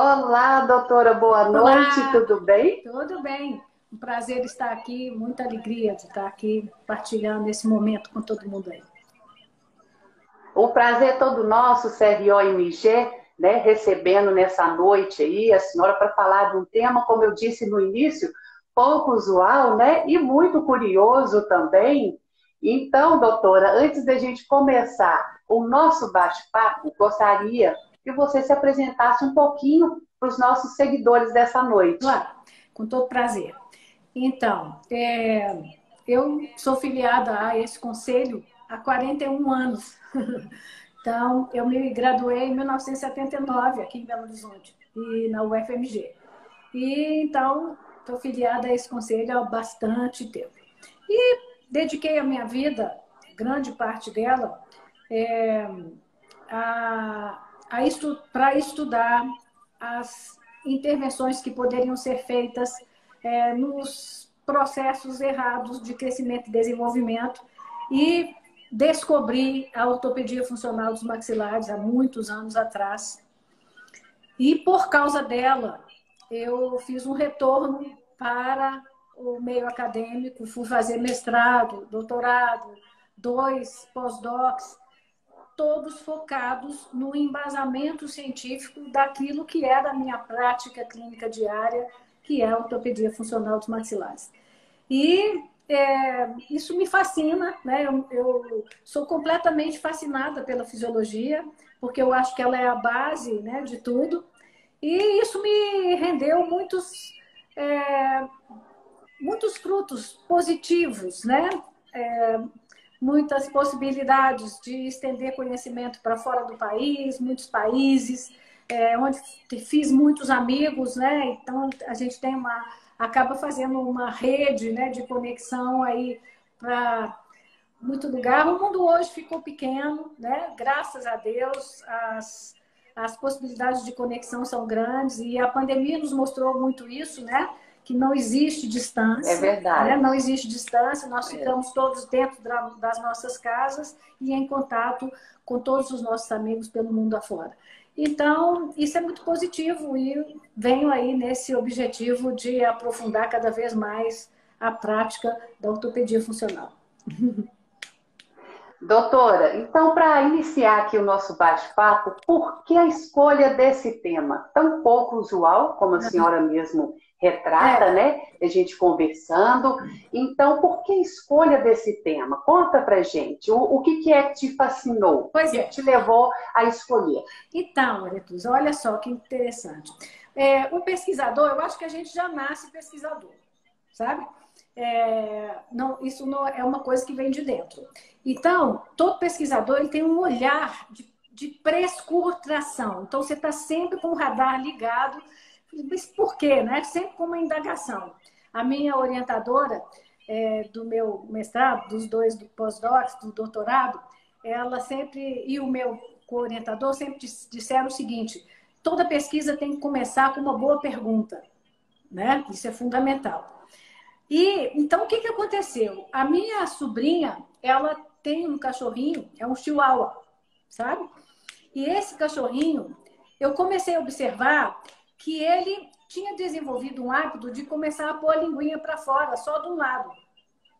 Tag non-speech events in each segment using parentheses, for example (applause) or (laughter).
Olá, doutora, boa Olá. noite, tudo bem? Tudo bem. Um prazer estar aqui, muita alegria de estar aqui partilhando esse momento com todo mundo aí. O prazer é todo nosso, CRO-MG, né, recebendo nessa noite aí a senhora para falar de um tema, como eu disse no início, pouco usual, né, e muito curioso também. Então, doutora, antes da gente começar o nosso bate-papo, gostaria que você se apresentasse um pouquinho para os nossos seguidores dessa noite. Claro, com todo prazer. Então, é, eu sou filiada a esse conselho há 41 anos. (laughs) Então, eu me graduei em 1979 aqui em Belo Horizonte e na UFMG. E então, estou filiada a esse conselho há bastante tempo. E dediquei a minha vida, grande parte dela, é, a, estu, para estudar as intervenções que poderiam ser feitas é, nos processos errados de crescimento e desenvolvimento e descobri a ortopedia funcional dos maxilares há muitos anos atrás. E por causa dela, eu fiz um retorno para o meio acadêmico, fui fazer mestrado, doutorado, dois pós-docs, todos focados no embasamento científico daquilo que é da minha prática clínica diária, que é a ortopedia funcional dos maxilares. E é, isso me fascina, né? Eu, eu, sou completamente fascinada pela fisiologia, porque eu acho que ela é a base né, de tudo. E isso me rendeu muitos, é, muitos frutos positivos, né? É, muitas possibilidades de estender conhecimento para fora do país, muitos países, é, onde fiz muitos amigos, né? Então a gente tem uma acaba fazendo uma rede né, de conexão aí para muito lugar. O mundo hoje ficou pequeno, né? Graças a Deus, as, as possibilidades de conexão são grandes e a pandemia nos mostrou muito isso, né? Que não existe distância. É verdade. Né? Não existe distância, nós ficamos é. todos dentro das nossas casas e em contato com todos os nossos amigos pelo mundo afora. Então, isso é muito positivo e venho aí nesse objetivo de aprofundar cada vez mais a prática da ortopedia funcional. (laughs) Doutora, então, para iniciar aqui o nosso bate-papo, por que a escolha desse tema tão pouco usual, como a senhora mesmo retrata, é. né? A gente conversando. Então, por que a escolha desse tema? Conta pra gente. O, o que, que é que te fascinou? Pois é. que te levou a escolher? Então, Aretuza, olha só que interessante. É, o pesquisador, eu acho que a gente já nasce pesquisador, sabe? É, não, isso não é uma coisa que vem de dentro. Então, todo pesquisador ele tem um olhar de, de prescurtração. Então, você está sempre com o radar ligado mas por quê? Né? Sempre com uma indagação. A minha orientadora é, do meu mestrado, dos dois do pós-doc, do doutorado, ela sempre, e o meu co-orientador sempre disseram o seguinte: toda pesquisa tem que começar com uma boa pergunta. Né? Isso é fundamental. E então o que, que aconteceu? A minha sobrinha, ela tem um cachorrinho, é um chihuahua, sabe? E esse cachorrinho, eu comecei a observar que ele tinha desenvolvido um hábito de começar a pôr a linguinha para fora, só de um lado.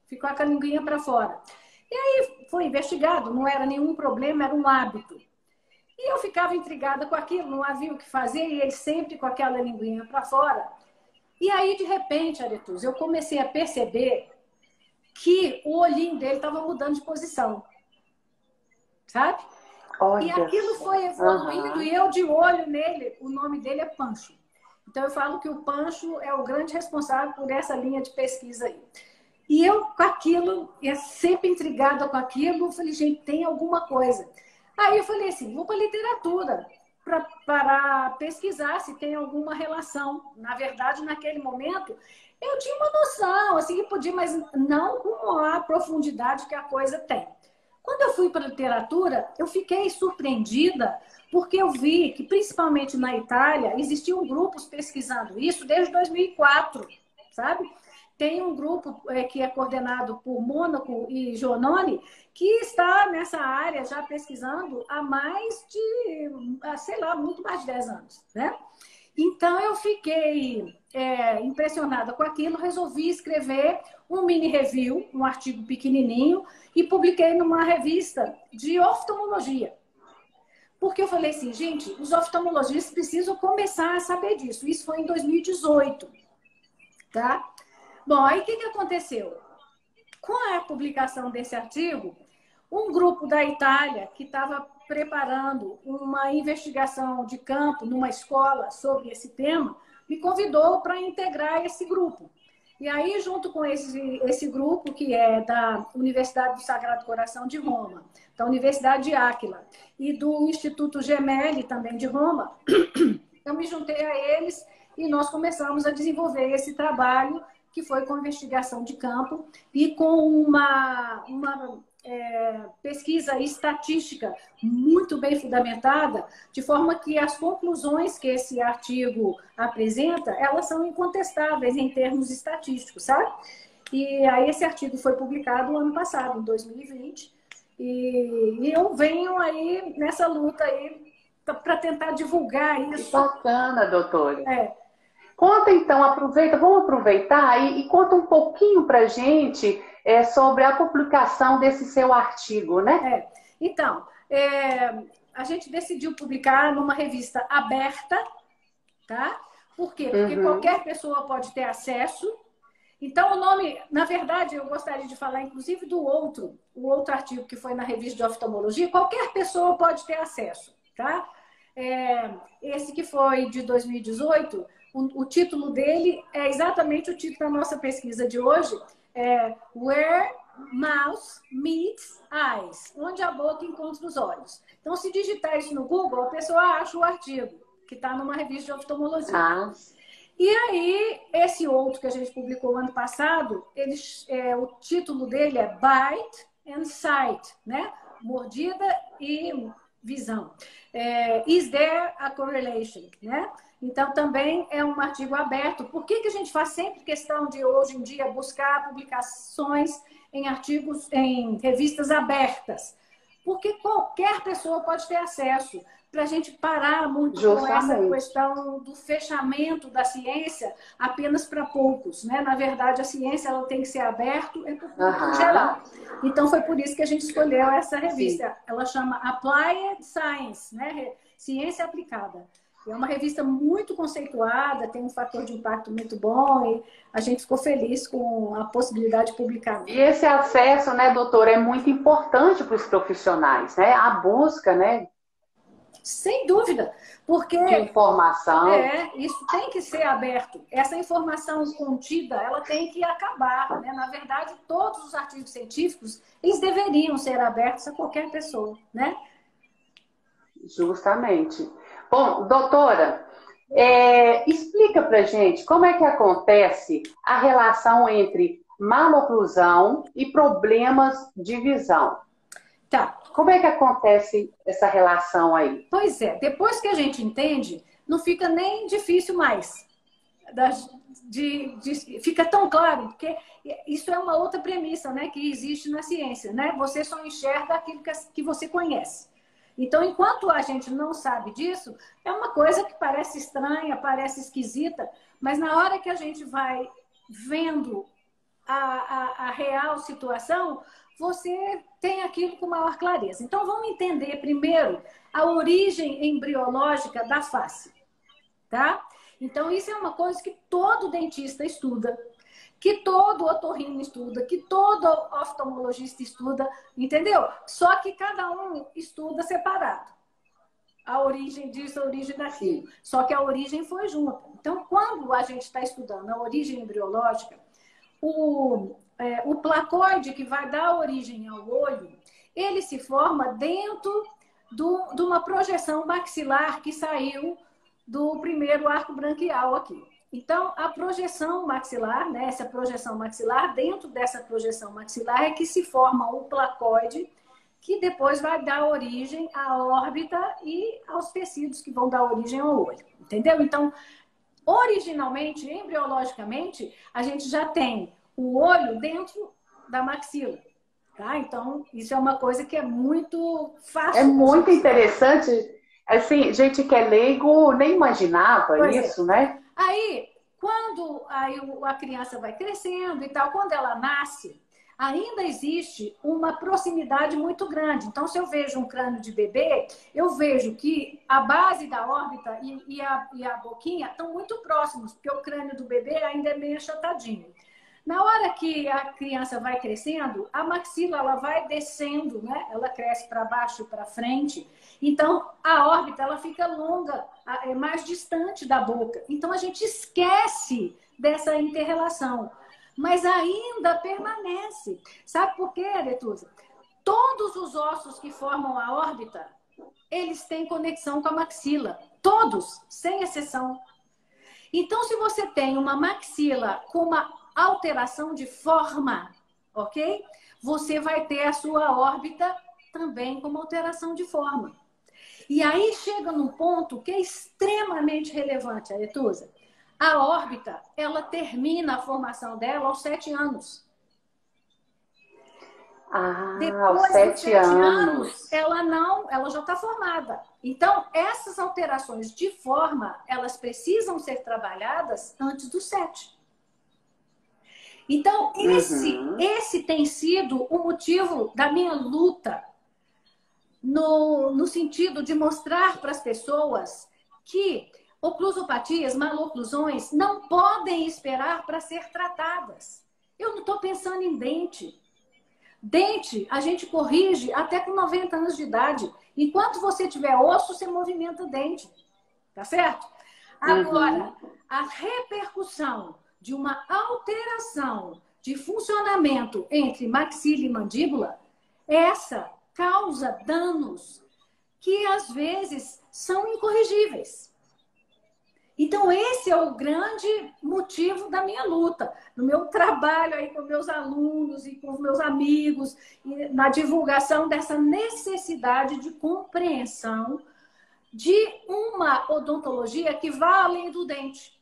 Ficou com a linguinha para fora. E aí foi investigado, não era nenhum problema, era um hábito. E eu ficava intrigada com aquilo, não havia o que fazer, e ele sempre com aquela linguinha para fora. E aí, de repente, Aretus, eu comecei a perceber que o olhinho dele estava mudando de posição. Sabe? Olha. E aquilo foi evoluindo uhum. e eu de olho nele, o nome dele é Pancho. Então eu falo que o Pancho é o grande responsável por essa linha de pesquisa aí. E eu com aquilo, eu sempre intrigada com aquilo, falei, gente, tem alguma coisa. Aí eu falei assim, vou para literatura para pesquisar se tem alguma relação. Na verdade, naquele momento, eu tinha uma noção, assim, que podia, mas não com a profundidade que a coisa tem. Quando eu fui para a literatura, eu fiquei surpreendida porque eu vi que, principalmente na Itália, existiam grupos pesquisando isso desde 2004, sabe? Tem um grupo é, que é coordenado por Mônaco e Jononi, que está nessa área já pesquisando há mais de, sei lá, muito mais de 10 anos, né? Então eu fiquei é, impressionada com aquilo, resolvi escrever um mini review, um artigo pequenininho, e publiquei numa revista de oftalmologia. Porque eu falei assim, gente, os oftalmologistas precisam começar a saber disso. Isso foi em 2018, tá? Bom, aí o que, que aconteceu? Com a publicação desse artigo, um grupo da Itália que estava preparando uma investigação de campo numa escola sobre esse tema, me convidou para integrar esse grupo. E aí, junto com esse, esse grupo, que é da Universidade do Sagrado Coração de Roma, da Universidade de Áquila e do Instituto Gemelli, também de Roma, (clears throat) eu me juntei a eles e nós começamos a desenvolver esse trabalho, que foi com investigação de campo e com uma, uma é, pesquisa estatística muito bem fundamentada, de forma que as conclusões que esse artigo apresenta, elas são incontestáveis em termos estatísticos, sabe? E aí esse artigo foi publicado no ano passado, em 2020, e, e eu venho aí nessa luta aí para tentar divulgar isso. Que bacana, doutora. É. Conta então, aproveita, vamos aproveitar e, e conta um pouquinho para gente é, sobre a publicação desse seu artigo, né? É. Então, é, a gente decidiu publicar numa revista aberta, tá? Por quê? Porque uhum. qualquer pessoa pode ter acesso. Então, o nome, na verdade, eu gostaria de falar, inclusive, do outro, o outro artigo que foi na revista de oftalmologia, qualquer pessoa pode ter acesso, tá? É, esse que foi de 2018, o, o título dele é exatamente o título da nossa pesquisa de hoje, é Where Mouse Meets Eyes, onde a boca encontra os olhos. Então, se digitar isso no Google, a pessoa acha o artigo, que está numa revista de oftalmologia. Ah. E aí, esse outro que a gente publicou ano passado, ele, é, o título dele é Bite and Sight, né? Mordida e visão. É, is there a correlation, né? Então, também é um artigo aberto. Por que, que a gente faz sempre questão de, hoje em dia, buscar publicações em artigos, em revistas abertas? Porque qualquer pessoa pode ter acesso. Para a gente parar muito Justamente. com essa questão do fechamento da ciência apenas para poucos. Né? Na verdade, a ciência ela tem que ser aberta é para público geral. Então, foi por isso que a gente escolheu essa revista. Sim. Ela chama Applied Science, né? ciência aplicada. É uma revista muito conceituada, tem um fator de impacto muito bom e a gente ficou feliz com a possibilidade de publicar. E esse acesso, né, doutor, é muito importante para os profissionais, né? A busca, né? Sem dúvida, porque de informação. É, isso tem que ser aberto. Essa informação contida, ela tem que acabar, né? Na verdade, todos os artigos científicos, eles deveriam ser abertos a qualquer pessoa, né? Justamente. Bom, doutora, é, explica pra gente como é que acontece a relação entre maloclusão e problemas de visão. Tá. Como é que acontece essa relação aí? Pois é, depois que a gente entende, não fica nem difícil mais. De, de, fica tão claro, porque isso é uma outra premissa né, que existe na ciência. Né? Você só enxerga aquilo que, que você conhece. Então, enquanto a gente não sabe disso, é uma coisa que parece estranha, parece esquisita, mas na hora que a gente vai vendo a, a, a real situação, você tem aquilo com maior clareza. Então, vamos entender primeiro a origem embriológica da face, tá? Então, isso é uma coisa que todo dentista estuda que todo otorrino estuda, que todo oftalmologista estuda, entendeu? Só que cada um estuda separado. A origem disso, a origem daquilo. Só que a origem foi junto. Então, quando a gente está estudando a origem embriológica, o, é, o placoide que vai dar origem ao olho, ele se forma dentro do, de uma projeção maxilar que saiu do primeiro arco branquial aqui. Então, a projeção maxilar, né, essa projeção maxilar, dentro dessa projeção maxilar é que se forma o placoide, que depois vai dar origem à órbita e aos tecidos que vão dar origem ao olho. Entendeu? Então, originalmente, embriologicamente, a gente já tem o olho dentro da maxila. Tá? Então, isso é uma coisa que é muito fácil. É muito interessante Assim, gente que é leigo nem imaginava pois é. isso, é. né? Aí, quando aí a criança vai crescendo e tal, quando ela nasce, ainda existe uma proximidade muito grande. Então, se eu vejo um crânio de bebê, eu vejo que a base da órbita e, e, a, e a boquinha estão muito próximos, porque o crânio do bebê ainda é meio achatadinho. Na hora que a criança vai crescendo, a maxila ela vai descendo, né? Ela cresce para baixo e para frente. Então, a órbita ela fica longa, é mais distante da boca. Então, a gente esquece dessa interrelação mas ainda permanece. Sabe por quê, Aretusa? Todos os ossos que formam a órbita, eles têm conexão com a maxila. Todos, sem exceção. Então, se você tem uma maxila com uma alteração de forma, ok? Você vai ter a sua órbita também com uma alteração de forma. E aí chega num ponto que é extremamente relevante, Aretusa. A órbita, ela termina a formação dela aos sete anos. Ah, Depois aos sete, sete anos. anos. ela não, ela já está formada. Então, essas alterações de forma, elas precisam ser trabalhadas antes dos sete. Então, esse, uhum. esse tem sido o motivo da minha luta no, no sentido de mostrar para as pessoas que Oclusopatias, maloclusões, não podem esperar para ser tratadas. Eu não estou pensando em dente. Dente, a gente corrige até com 90 anos de idade. Enquanto você tiver osso, você movimenta o dente. Tá certo? Agora, uhum. a repercussão de uma alteração de funcionamento entre maxila e mandíbula, essa causa danos que às vezes são incorrigíveis. Então, esse é o grande motivo da minha luta, no meu trabalho aí com meus alunos e com meus amigos, na divulgação dessa necessidade de compreensão de uma odontologia que vá além do dente.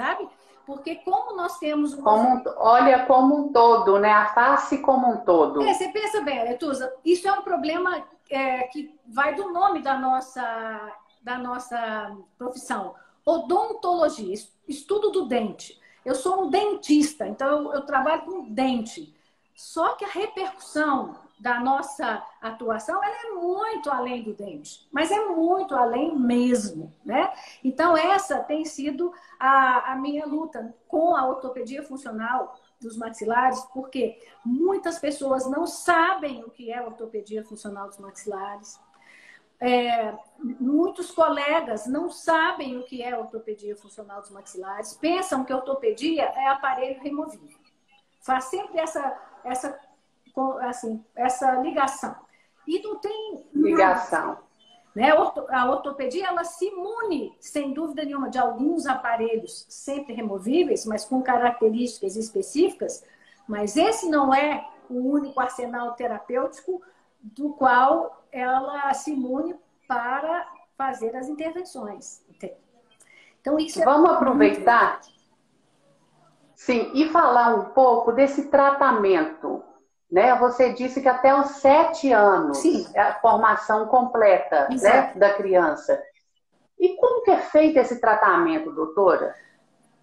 Sabe? Porque como nós temos uma... como, olha como um todo, né? A face como um todo. É, você pensa bem, Letusa, isso é um problema é, que vai do nome da nossa da nossa profissão. Odontologia, estudo do dente. Eu sou um dentista, então eu, eu trabalho com dente. Só que a repercussão da nossa atuação ela é muito além do dente, mas é muito além mesmo, né? Então essa tem sido a, a minha luta com a ortopedia funcional dos maxilares, porque muitas pessoas não sabem o que é ortopedia funcional dos maxilares, é, muitos colegas não sabem o que é ortopedia funcional dos maxilares, pensam que ortopedia é aparelho removível. Faz sempre essa, essa, assim, essa ligação. E não tem. Ligação. Né? A ortopedia ela se imune, sem dúvida nenhuma, de alguns aparelhos sempre removíveis, mas com características específicas. Mas esse não é o único arsenal terapêutico do qual ela se imune para fazer as intervenções. Então, isso é Vamos aproveitar? Sim, e falar um pouco desse tratamento. Né? Você disse que até os sete anos Sim. é a formação completa né, da criança. E como que é feito esse tratamento, doutora?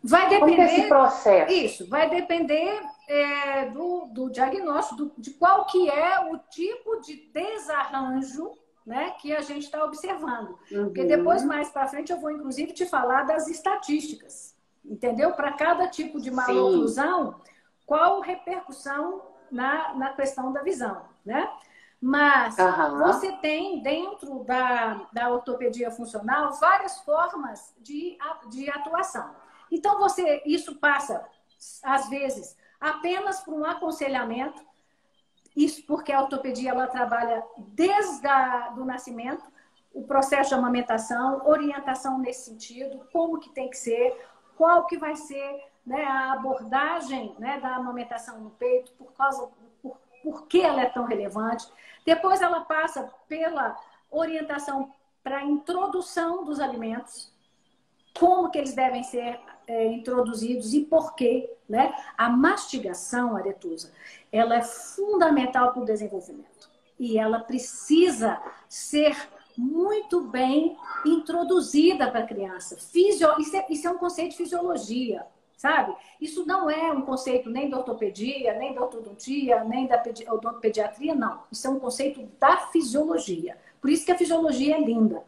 Vai depender. Como que é esse processo? Isso, vai depender é, do, do, diagnóstico, do, de qual que é o tipo de desarranjo né, que a gente está observando. Uhum. Porque depois, mais para frente, eu vou, inclusive, te falar das estatísticas. Entendeu? Para cada tipo de maloclusão, qual repercussão na, na questão da visão, né? Mas uhum. você tem dentro da, da ortopedia funcional várias formas de, de atuação. Então, você isso passa, às vezes, apenas por um aconselhamento. Isso porque a ortopedia ela trabalha desde o nascimento, o processo de amamentação, orientação nesse sentido, como que tem que ser, qual que vai ser né, a abordagem né, da amamentação no peito, por causa por, por que ela é tão relevante. Depois ela passa pela orientação para a introdução dos alimentos, como que eles devem ser é, introduzidos e por quê. Né? A mastigação, Aretusa, ela é fundamental para o desenvolvimento. E ela precisa ser muito bem introduzida para a criança. Fisio... Isso, é, isso é um conceito de fisiologia, sabe? Isso não é um conceito nem da ortopedia, nem da ortodontia, nem da pedi... odontopediatria, não. Isso é um conceito da fisiologia. Por isso que a fisiologia é linda.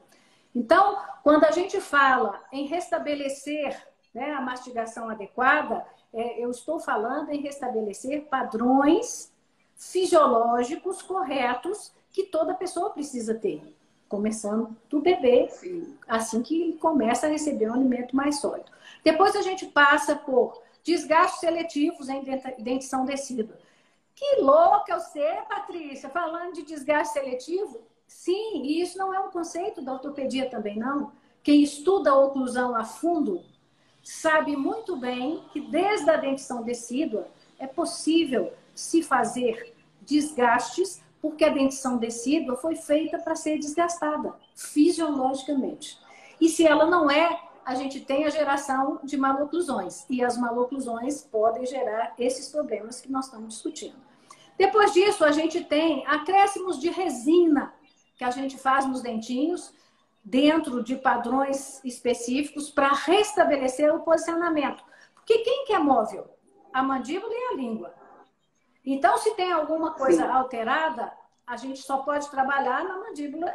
Então, quando a gente fala em restabelecer né, a mastigação adequada, é, eu estou falando em restabelecer padrões fisiológicos corretos que toda pessoa precisa ter. Começando do bebê, Sim. assim que ele começa a receber um alimento mais sólido. Depois a gente passa por desgastes seletivos em dentição decídua. Que louca eu sei, Patrícia, falando de desgaste seletivo. Sim, e isso não é um conceito da ortopedia também, não. Quem estuda a oclusão a fundo sabe muito bem que desde a dentição decídua é possível se fazer desgastes, porque a dentição decídua foi feita para ser desgastada fisiologicamente. E se ela não é, a gente tem a geração de maloclusões. E as maloclusões podem gerar esses problemas que nós estamos discutindo. Depois disso, a gente tem acréscimos de resina que a gente faz nos dentinhos, dentro de padrões específicos, para restabelecer o posicionamento. Porque quem que é móvel? A mandíbula e a língua. Então, se tem alguma coisa Sim. alterada, a gente só pode trabalhar na mandíbula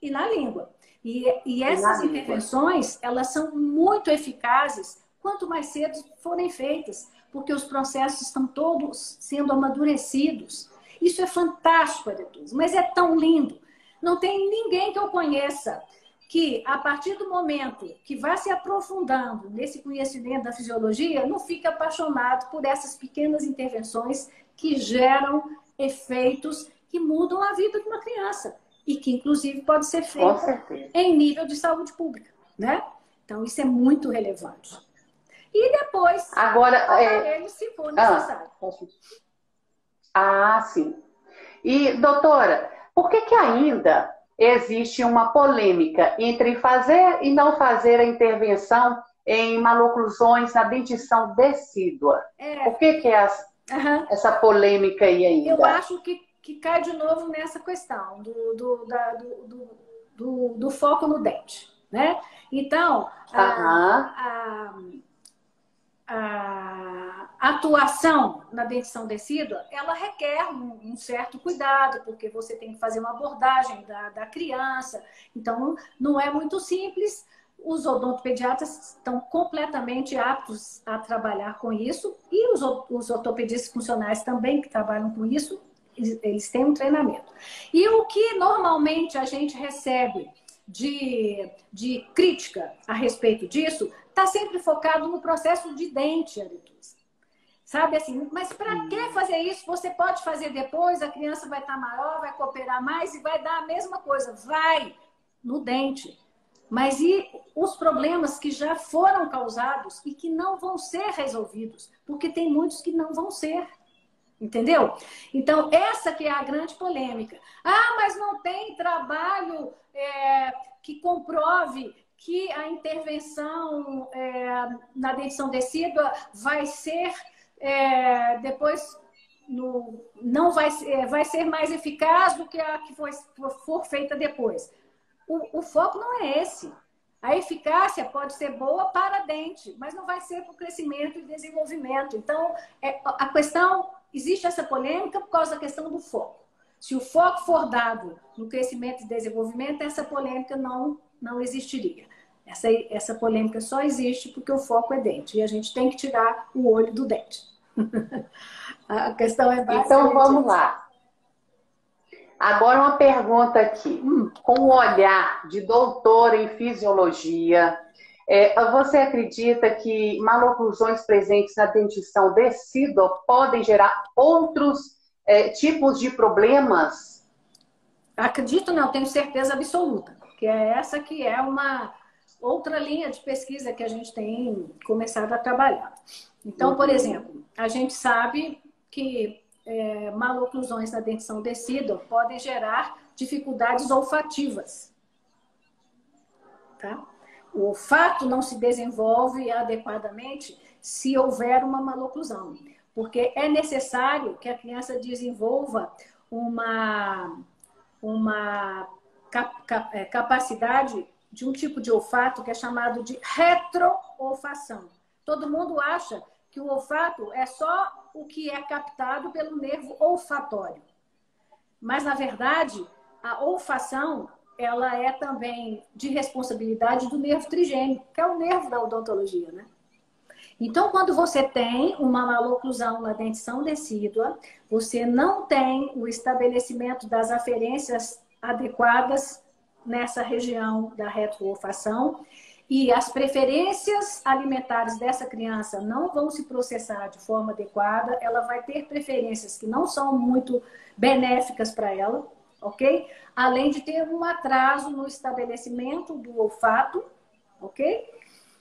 e na língua. E, e essas intervenções, língua. elas são muito eficazes quanto mais cedo forem feitas, porque os processos estão todos sendo amadurecidos. Isso é fantástico, Aretus, mas é tão lindo. Não tem ninguém que eu conheça que, a partir do momento que vai se aprofundando nesse conhecimento da fisiologia, não fica apaixonado por essas pequenas intervenções que geram efeitos que mudam a vida de uma criança e que, inclusive, pode ser feito em nível de saúde pública, né? Então, isso é muito relevante. E depois, agora é... se for necessário. Ah, ah, sim. E, doutora, por que, que ainda existe uma polêmica entre fazer e não fazer a intervenção em maloclusões na dentição decídua? É. Por que, que é essa, uhum. essa polêmica aí ainda? Eu acho que, que cai de novo nessa questão do, do, da, do, do, do, foco no dente. Né? Então, uhum. a, a a atuação na dentição decídua, ela requer um, um, certo cuidado, porque você tem que fazer uma abordagem da, da criança. Então, não é muito simples. Os odontopediatras estão completamente aptos a trabalhar com isso e os, os ortopedistas funcionais também que trabalham com isso, eles têm um treinamento. E o que normalmente a gente recebe de, de crítica a respeito disso está sempre focado no processo de dente. Sabe assim, mas para que fazer isso? Você pode fazer depois, a criança vai estar tá maior, vai cooperar mais e vai dar a mesma coisa. Vai no dente. Mas e os problemas que já foram causados e que não vão ser resolvidos? Porque tem muitos que não vão ser. Entendeu? Então, essa que é a grande polêmica. Ah, mas não tem trabalho é, que comprove que a intervenção é, na dentição decídua vai ser é, depois no, não vai, é, vai ser mais eficaz do que a que foi, for feita depois. O, o foco não é esse. A eficácia pode ser boa para dente, mas não vai ser para o crescimento e desenvolvimento. Então, é, a questão, existe essa polêmica por causa da questão do foco. Se o foco for dado no crescimento e desenvolvimento, essa polêmica não, não existiria. Essa, essa polêmica só existe porque o foco é dente. E a gente tem que tirar o olho do dente. (laughs) a questão é Então vamos lá. Agora uma pergunta aqui. Hum. Com o olhar de doutor em fisiologia, é, você acredita que maloclusões presentes na dentição decídua podem gerar outros é, tipos de problemas? Acredito não, tenho certeza absoluta. Que é essa que é uma outra linha de pesquisa que a gente tem começado a trabalhar. Então, por uhum. exemplo, a gente sabe que é, maloclusões na dentição decídua podem gerar dificuldades olfativas. Tá? O olfato não se desenvolve adequadamente se houver uma maloclusão, porque é necessário que a criança desenvolva uma, uma é, capacidade de um tipo de olfato que é chamado de retroolfação. Todo mundo acha que o olfato é só o que é captado pelo nervo olfatório. Mas, na verdade, a olfação ela é também de responsabilidade do nervo trigêmeo, que é o nervo da odontologia, né? Então, quando você tem uma maloclusão na dentição decídua, você não tem o estabelecimento das aferências adequadas nessa região da retroolfação e as preferências alimentares dessa criança não vão se processar de forma adequada, ela vai ter preferências que não são muito benéficas para ela, ok? Além de ter um atraso no estabelecimento do olfato, ok?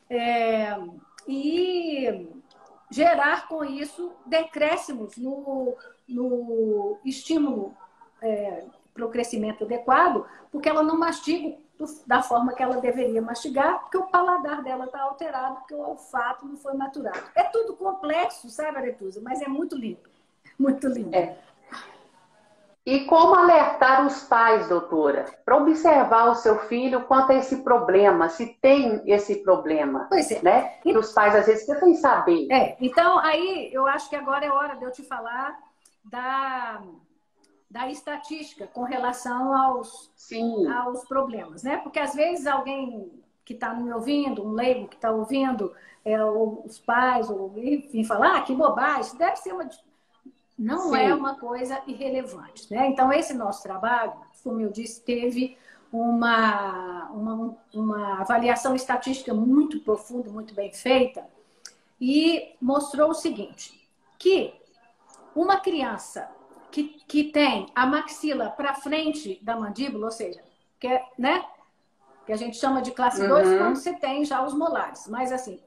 É, e gerar com isso decréscimos no, no estímulo é, para o crescimento adequado, porque ela não mastiga da forma que ela deveria mastigar, porque o paladar dela está alterado, porque o olfato não foi maturado. É tudo complexo, sabe, Aretusa? Mas é muito lindo. Muito lindo. É. E como alertar os pais, doutora, para observar o seu filho quanto a esse problema, se tem esse problema, pois é. né? Que os pais às vezes querem saber. É, então aí eu acho que agora é hora de eu te falar da, da estatística com relação aos, Sim. aos problemas, né? Porque às vezes alguém que está me ouvindo, um leigo que está ouvindo, é, os pais, ou enfim, falar, ah, que bobagem, isso deve ser uma não é Sim. é uma coisa irrelevante. Né? Então, esse nosso trabalho, como eu disse, teve uma, uma, uma avaliação estatística muito profunda, muito bem feita, e mostrou o seguinte: que uma criança que, que tem a maxila para frente da mandíbula, ou seja, que, é, né, que a gente chama de classe 2 uhum. quando você tem já os molares, mas assim,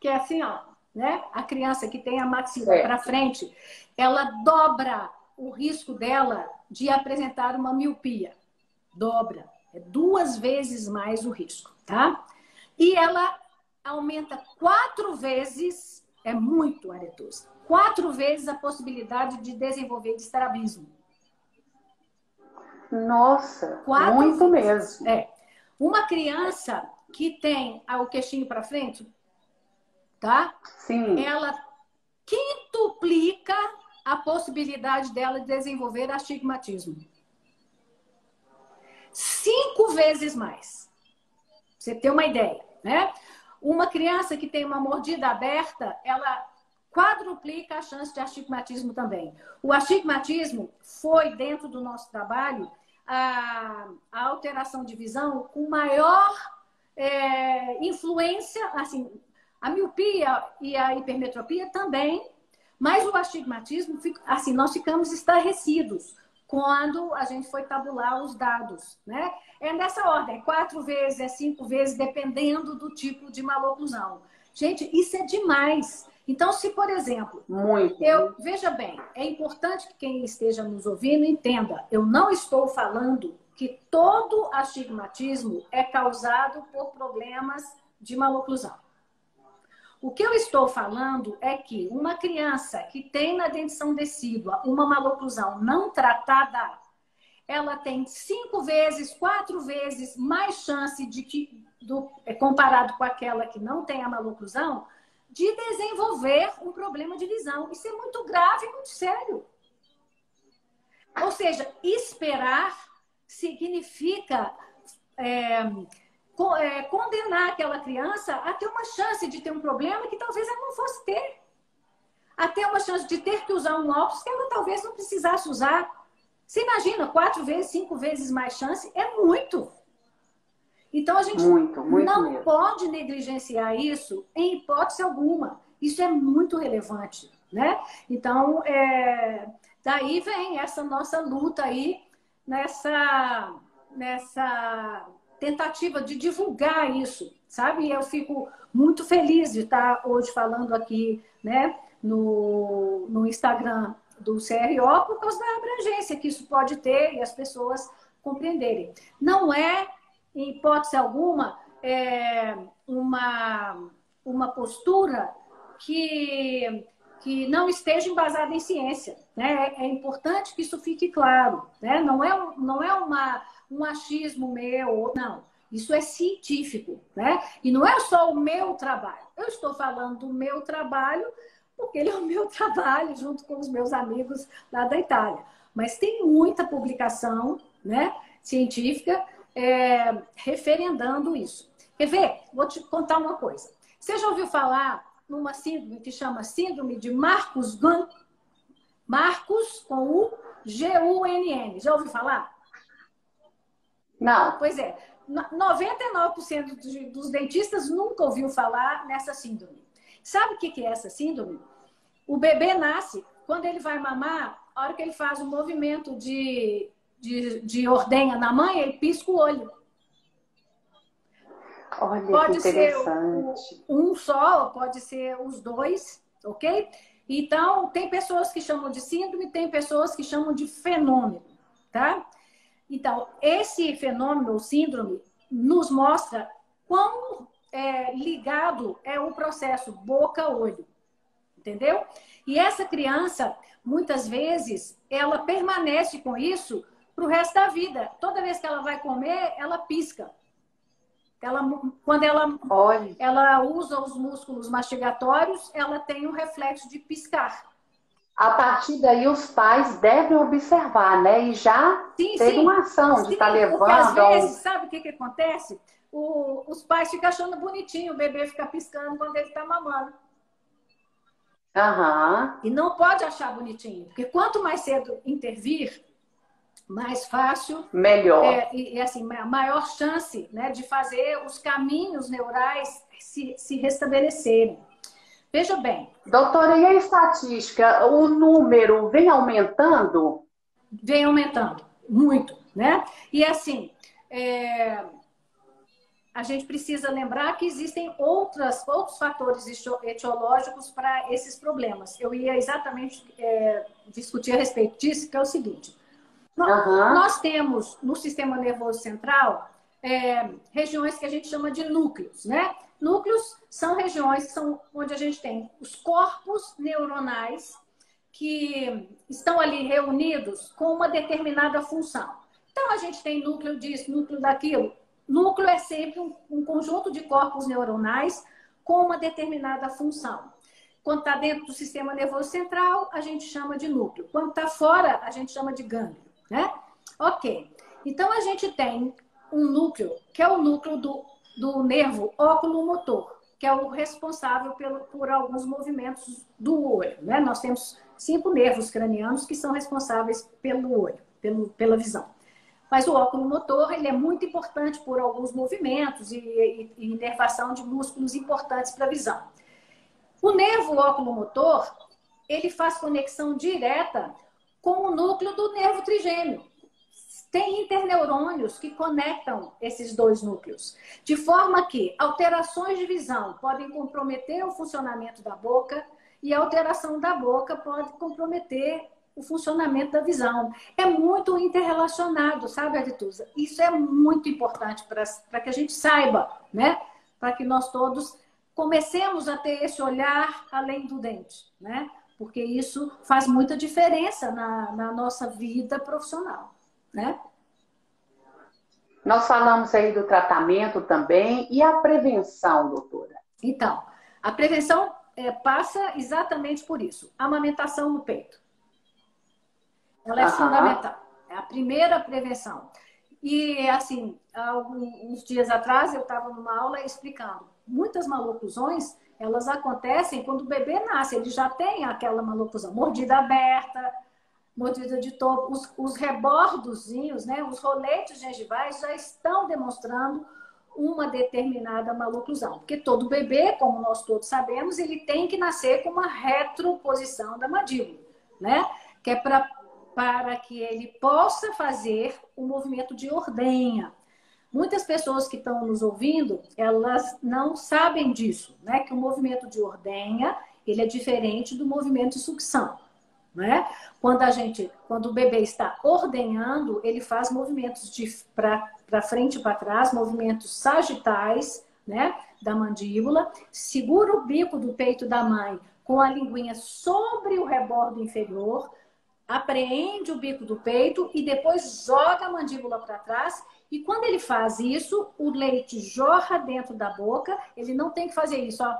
que é assim, ó, né? A criança que tem a maxila para frente, ela dobra o risco dela de apresentar uma miopia. Dobra. É duas vezes mais o risco, tá? E ela aumenta quatro vezes, é muito aretosa, quatro vezes a possibilidade de desenvolver estrabismo. Nossa, quatro muito vezes. mesmo. É. Uma criança que tem o queixinho para frente, tá? Sim. Ela quintuplica a possibilidade dela de desenvolver astigmatismo. Cinco vezes mais. Você tem uma ideia, né? Uma criança que tem uma mordida aberta, ela quadruplica a chance de astigmatismo também. O astigmatismo foi, dentro do nosso trabalho, a, a alteração de visão com maior é, influência, assim, a miopia e a hipermetropia também, mas o astigmatismo, assim, nós ficamos estarrecidos quando a gente foi tabular os dados, né? É nessa ordem, quatro vezes, é cinco vezes, dependendo do tipo de maloclusão. Gente, isso é demais. Então, se, por exemplo, Muito. eu veja bem, é importante que quem esteja nos ouvindo entenda, eu não estou falando que todo astigmatismo é causado por problemas de maloclusão. O que eu estou falando é que uma criança que tem na dentição decídua uma maloclusão não tratada, ela tem cinco vezes, quatro vezes mais chance de que, do, é, comparado com aquela que não tem a maloclusão, de desenvolver um problema de visão. Isso é muito grave muito sério. Ou seja, esperar significa é, é, condenar aquela criança a ter uma chance de ter um problema que talvez ela não fosse ter. A ter uma chance de ter que usar um óculos que ela talvez não precisasse usar. Você imagina, quatro vezes, cinco vezes mais chance? É muito. Então a gente muito, muito não mesmo. pode negligenciar isso em hipótese alguma. Isso é muito relevante, né? Então, é... daí vem essa nossa luta aí nessa, nessa tentativa de divulgar isso, sabe? Eu fico muito feliz de estar hoje falando aqui, né, no, no Instagram do CRO por causa da abrangência que isso pode ter e as pessoas compreenderem. Não é, em hipótese alguma, é uma, uma postura que, que não esteja embasada em ciência. Né? É importante que isso fique claro. Né? Não, é, não é uma um achismo meu, não. Isso é científico, né? E não é só o meu trabalho. Eu estou falando do meu trabalho porque ele é o meu (laughs) trabalho junto com os meus amigos lá da Itália. Mas tem muita publicação, né, científica é, referendando isso. Quer ver? Vou te contar uma coisa. Você já ouviu falar numa síndrome que chama Síndrome de Marcos Gunn? Marcos com o G-U-N-N. Já ouviu falar? Não. Pois é. 99% dos dentistas nunca ouviu falar nessa síndrome. Sabe o que é essa síndrome? O bebê nasce, quando ele vai mamar, a hora que ele faz o movimento de, de, de ordenha na mãe, ele pisca o olho. Olha, pode ser um só, pode ser os dois, ok? Então, tem pessoas que chamam de síndrome, tem pessoas que chamam de fenômeno, tá? Então, esse fenômeno, ou síndrome, nos mostra quão é, ligado é o processo boca-olho, entendeu? E essa criança, muitas vezes, ela permanece com isso para o resto da vida. Toda vez que ela vai comer, ela pisca. Ela, quando ela, Olha. ela usa os músculos mastigatórios, ela tem um reflexo de piscar. A partir daí, os pais devem observar, né? E já sim, ter sim. uma ação de estar tá levando. Porque às vezes, sabe o que, que acontece? O, os pais ficam achando bonitinho o bebê ficar piscando quando ele está mamando. Uhum. E não pode achar bonitinho, porque quanto mais cedo intervir, mais fácil. Melhor. É, e, assim, maior chance né, de fazer os caminhos neurais se, se restabelecerem. Veja bem. Doutora, e a estatística? O número vem aumentando? Vem aumentando, muito, né? E assim, é, a gente precisa lembrar que existem outras, outros fatores etiológicos para esses problemas. Eu ia exatamente é, discutir a respeito disso, que é o seguinte. Uhum. Nós temos no sistema nervoso central é, regiões que a gente chama de núcleos, né? Núcleos são regiões que são onde a gente tem os corpos neuronais que estão ali reunidos com uma determinada função. Então a gente tem núcleo disso, núcleo daquilo. Núcleo é sempre um, um conjunto de corpos neuronais com uma determinada função. Quando está dentro do sistema nervoso central, a gente chama de núcleo. Quando está fora, a gente chama de gânglio né? Ok. Então a gente tem um núcleo, que é o núcleo do, do nervo óculo-motor, que é o responsável pelo, por alguns movimentos do olho, né? Nós temos cinco nervos cranianos que são responsáveis pelo olho, pelo, pela visão. Mas o óculo motor ele é muito importante por alguns movimentos e, e, inervação de músculos importantes para a visão. O nervo óculo motor ele faz conexão direta com o núcleo do nervo trigêmeo. Tem interneurônios que conectam esses dois núcleos, de forma que alterações de visão podem comprometer o funcionamento da boca e a alteração da boca pode comprometer o funcionamento da visão. É muito interrelacionado, sabe, Aditusa? Isso é muito importante para que a gente saiba, né? Para que nós todos comecemos a ter esse olhar além do dente, né? Porque isso faz muita diferença na, na nossa vida profissional, né? Nós falamos aí do tratamento também e a prevenção, doutora. Então, a prevenção é, passa exatamente por isso. Amamentação no peito. Ela é fundamental. É a primeira prevenção. E, assim, alguns dias atrás eu estava numa aula explicando. Muitas maloclusões elas acontecem quando o bebê nasce, ele já tem aquela maloclusão, mordida aberta, mordida de topo, os, os rebordozinhos, né, os roletes gengivais já estão demonstrando uma determinada maloclusão. Porque todo bebê, como nós todos sabemos, ele tem que nascer com uma retroposição da mandíbula, né? Que é pra, para que ele possa fazer o movimento de ordenha. Muitas pessoas que estão nos ouvindo, elas não sabem disso, né? Que o movimento de ordenha, ele é diferente do movimento de sucção, né? Quando a gente, quando o bebê está ordenhando, ele faz movimentos de para frente e para trás, movimentos sagitais, né, da mandíbula, segura o bico do peito da mãe com a linguinha sobre o rebordo inferior, apreende o bico do peito e depois joga a mandíbula para trás. E quando ele faz isso, o leite jorra dentro da boca. Ele não tem que fazer isso, ó,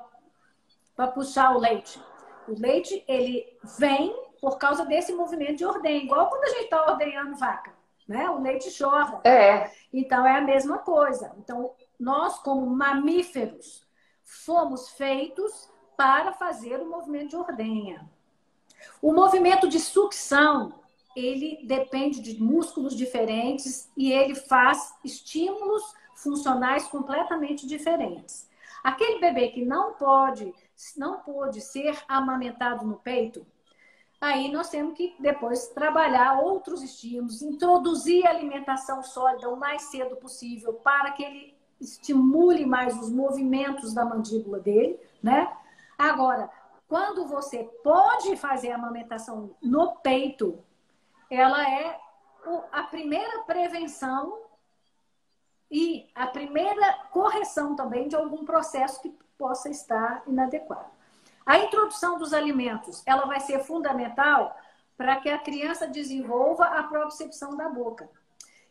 para puxar o leite. O leite, ele vem por causa desse movimento de ordem, igual quando a gente está ordenhando vaca, né? O leite jorra. É. Então é a mesma coisa. Então, nós, como mamíferos, fomos feitos para fazer o movimento de ordenha. O movimento de sucção, ele depende de músculos diferentes e ele faz estímulos funcionais completamente diferentes. Aquele bebê que não pode, não pode ser amamentado no peito, aí nós temos que depois trabalhar outros estímulos, introduzir alimentação sólida o mais cedo possível para que ele estimule mais os movimentos da mandíbula dele, né? Agora, quando você pode fazer a amamentação no peito, ela é a primeira prevenção e a primeira correção também de algum processo que possa estar inadequado. A introdução dos alimentos, ela vai ser fundamental para que a criança desenvolva a propriocepção da boca.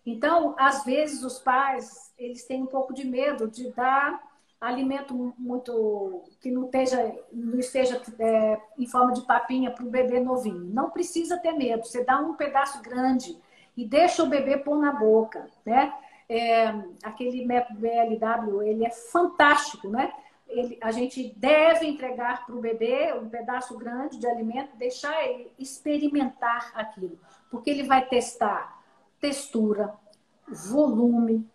Então, às vezes os pais, eles têm um pouco de medo de dar alimento muito que não esteja, não esteja é, em forma de papinha para o bebê novinho. Não precisa ter medo. Você dá um pedaço grande e deixa o bebê pôr na boca, né? É, aquele BLW, ele é fantástico, né? Ele, a gente deve entregar para o bebê um pedaço grande de alimento, deixar ele experimentar aquilo, porque ele vai testar textura, volume,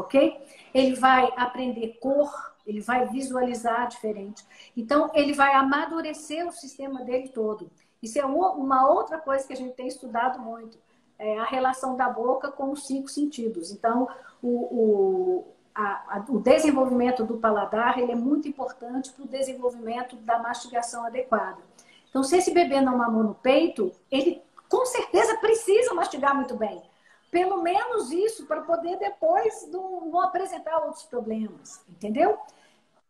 ok? Ele vai aprender cor, ele vai visualizar diferente. Então, ele vai amadurecer o sistema dele todo. Isso é uma outra coisa que a gente tem estudado muito. É a relação da boca com os cinco sentidos. Então, o, o, a, a, o desenvolvimento do paladar ele é muito importante para o desenvolvimento da mastigação adequada. Então, se esse bebê não mamou no peito, ele com certeza precisa mastigar muito bem pelo menos isso para poder depois não, não, apresentar outros problemas, entendeu?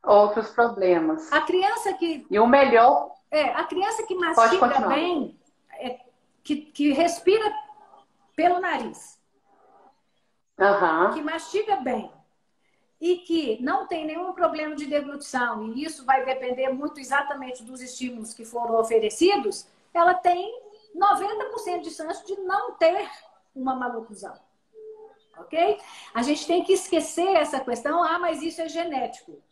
Outros problemas. A criança que e o melhor é a criança que mastiga bem, é, que, que respira pelo nariz, uhum. que mastiga bem e que não tem nenhum problema de deglutição e isso vai depender muito exatamente dos estímulos que foram oferecidos, ela tem 90% de chance de não ter uma maloclusão. Ok? A gente tem que esquecer essa questão, ah, mas isso é genético.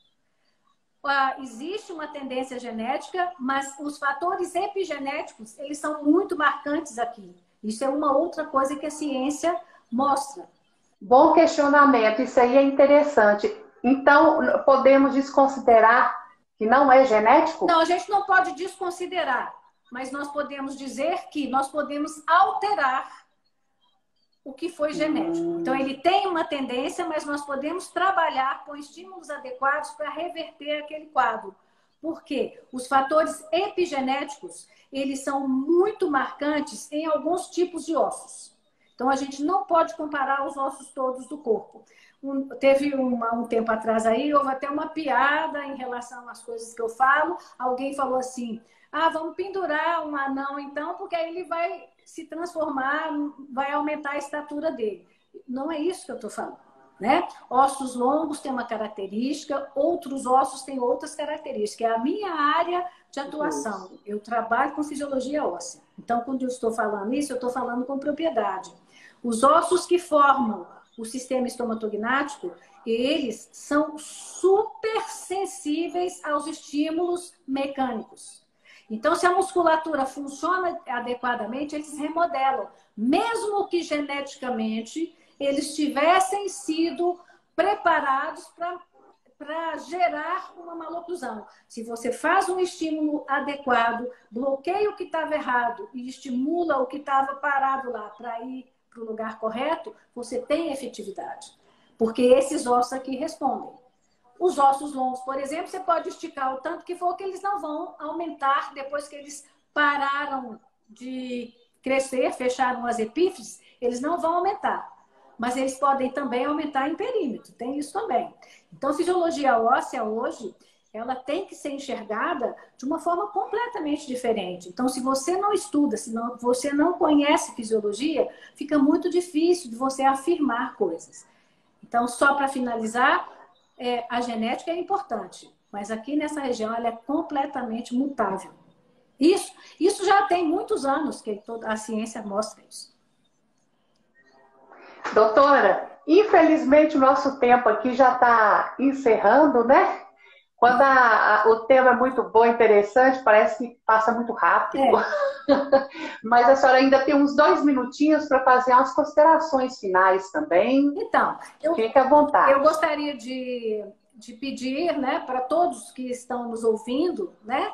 Ah, existe uma tendência genética, mas os fatores epigenéticos, eles são muito marcantes aqui. Isso é uma outra coisa que a ciência mostra. Bom questionamento, isso aí é interessante. Então, podemos desconsiderar que não é genético? Não, a gente não pode desconsiderar, mas nós podemos dizer que nós podemos alterar o que foi genético. Então, ele tem uma tendência, mas nós podemos trabalhar com estímulos adequados para reverter aquele quadro. Por quê? Os fatores epigenéticos, eles são muito marcantes em alguns tipos de ossos. Então, a gente não pode comparar os ossos todos do corpo. Um, teve uma, um tempo atrás aí, houve até uma piada em relação às coisas que eu falo. Alguém falou assim: ah, vamos pendurar um anão então, porque aí ele vai se transformar, vai aumentar a estatura dele. Não é isso que eu estou falando. Né? Ossos longos têm uma característica, outros ossos têm outras características. É a minha área de atuação. Eu trabalho com fisiologia óssea. Então, quando eu estou falando isso, eu estou falando com propriedade. Os ossos que formam o sistema estomatognático, eles são super sensíveis aos estímulos mecânicos. Então, se a musculatura funciona adequadamente, eles remodelam, mesmo que geneticamente eles tivessem sido preparados para gerar uma maloclusão. Se você faz um estímulo adequado, bloqueia o que estava errado e estimula o que estava parado lá para ir para o lugar correto, você tem efetividade. Porque esses ossos aqui respondem. Os ossos longos, por exemplo, você pode esticar o tanto que for que eles não vão aumentar depois que eles pararam de crescer, fecharam as epífises, eles não vão aumentar. Mas eles podem também aumentar em perímetro, tem isso também. Então, fisiologia óssea hoje, ela tem que ser enxergada de uma forma completamente diferente. Então, se você não estuda, se não, você não conhece fisiologia, fica muito difícil de você afirmar coisas. Então, só para finalizar, é, a genética é importante, mas aqui nessa região ela é completamente mutável. Isso, isso já tem muitos anos que toda a ciência mostra isso. Doutora, infelizmente o nosso tempo aqui já está encerrando, né? Quando a, a, o tema é muito bom, interessante, parece que passa muito rápido. É. (laughs) Mas a senhora ainda tem uns dois minutinhos para fazer umas considerações finais também. Então, eu, fique à vontade. Eu gostaria de, de pedir né, para todos que estão nos ouvindo, né,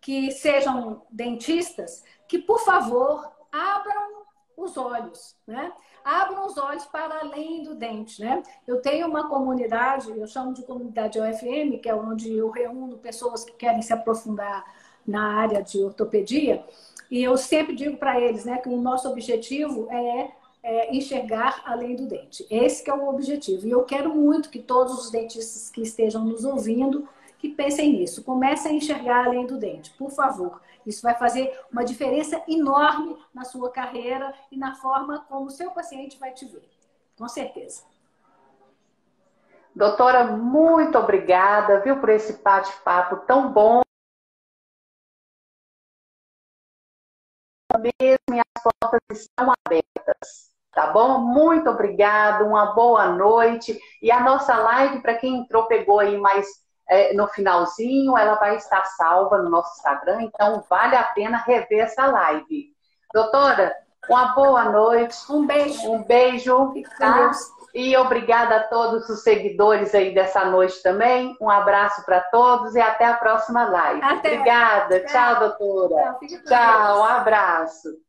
que sejam dentistas, que, por favor, abram os olhos, né? Abram os olhos para além do dente, né? Eu tenho uma comunidade, eu chamo de comunidade OFM, que é onde eu reúno pessoas que querem se aprofundar na área de ortopedia, e eu sempre digo para eles, né, que o nosso objetivo é, é, enxergar além do dente. Esse é o objetivo. E eu quero muito que todos os dentistas que estejam nos ouvindo que pensem nisso. Comece a enxergar além do dente, por favor. Isso vai fazer uma diferença enorme na sua carreira e na forma como o seu paciente vai te ver. Com certeza. Doutora, muito obrigada, viu, por esse bate-papo tão bom. Mesmo as portas estão abertas, tá bom? Muito obrigada, uma boa noite. E a nossa live, para quem entrou, pegou aí mais é, no finalzinho, ela vai estar salva no nosso Instagram, então vale a pena rever essa live. Doutora, uma boa noite. Um beijo. Um beijo. Tá? E obrigada a todos os seguidores aí dessa noite também. Um abraço para todos e até a próxima live. Até. Obrigada. Tchau, Tchau doutora. Tchau um abraço.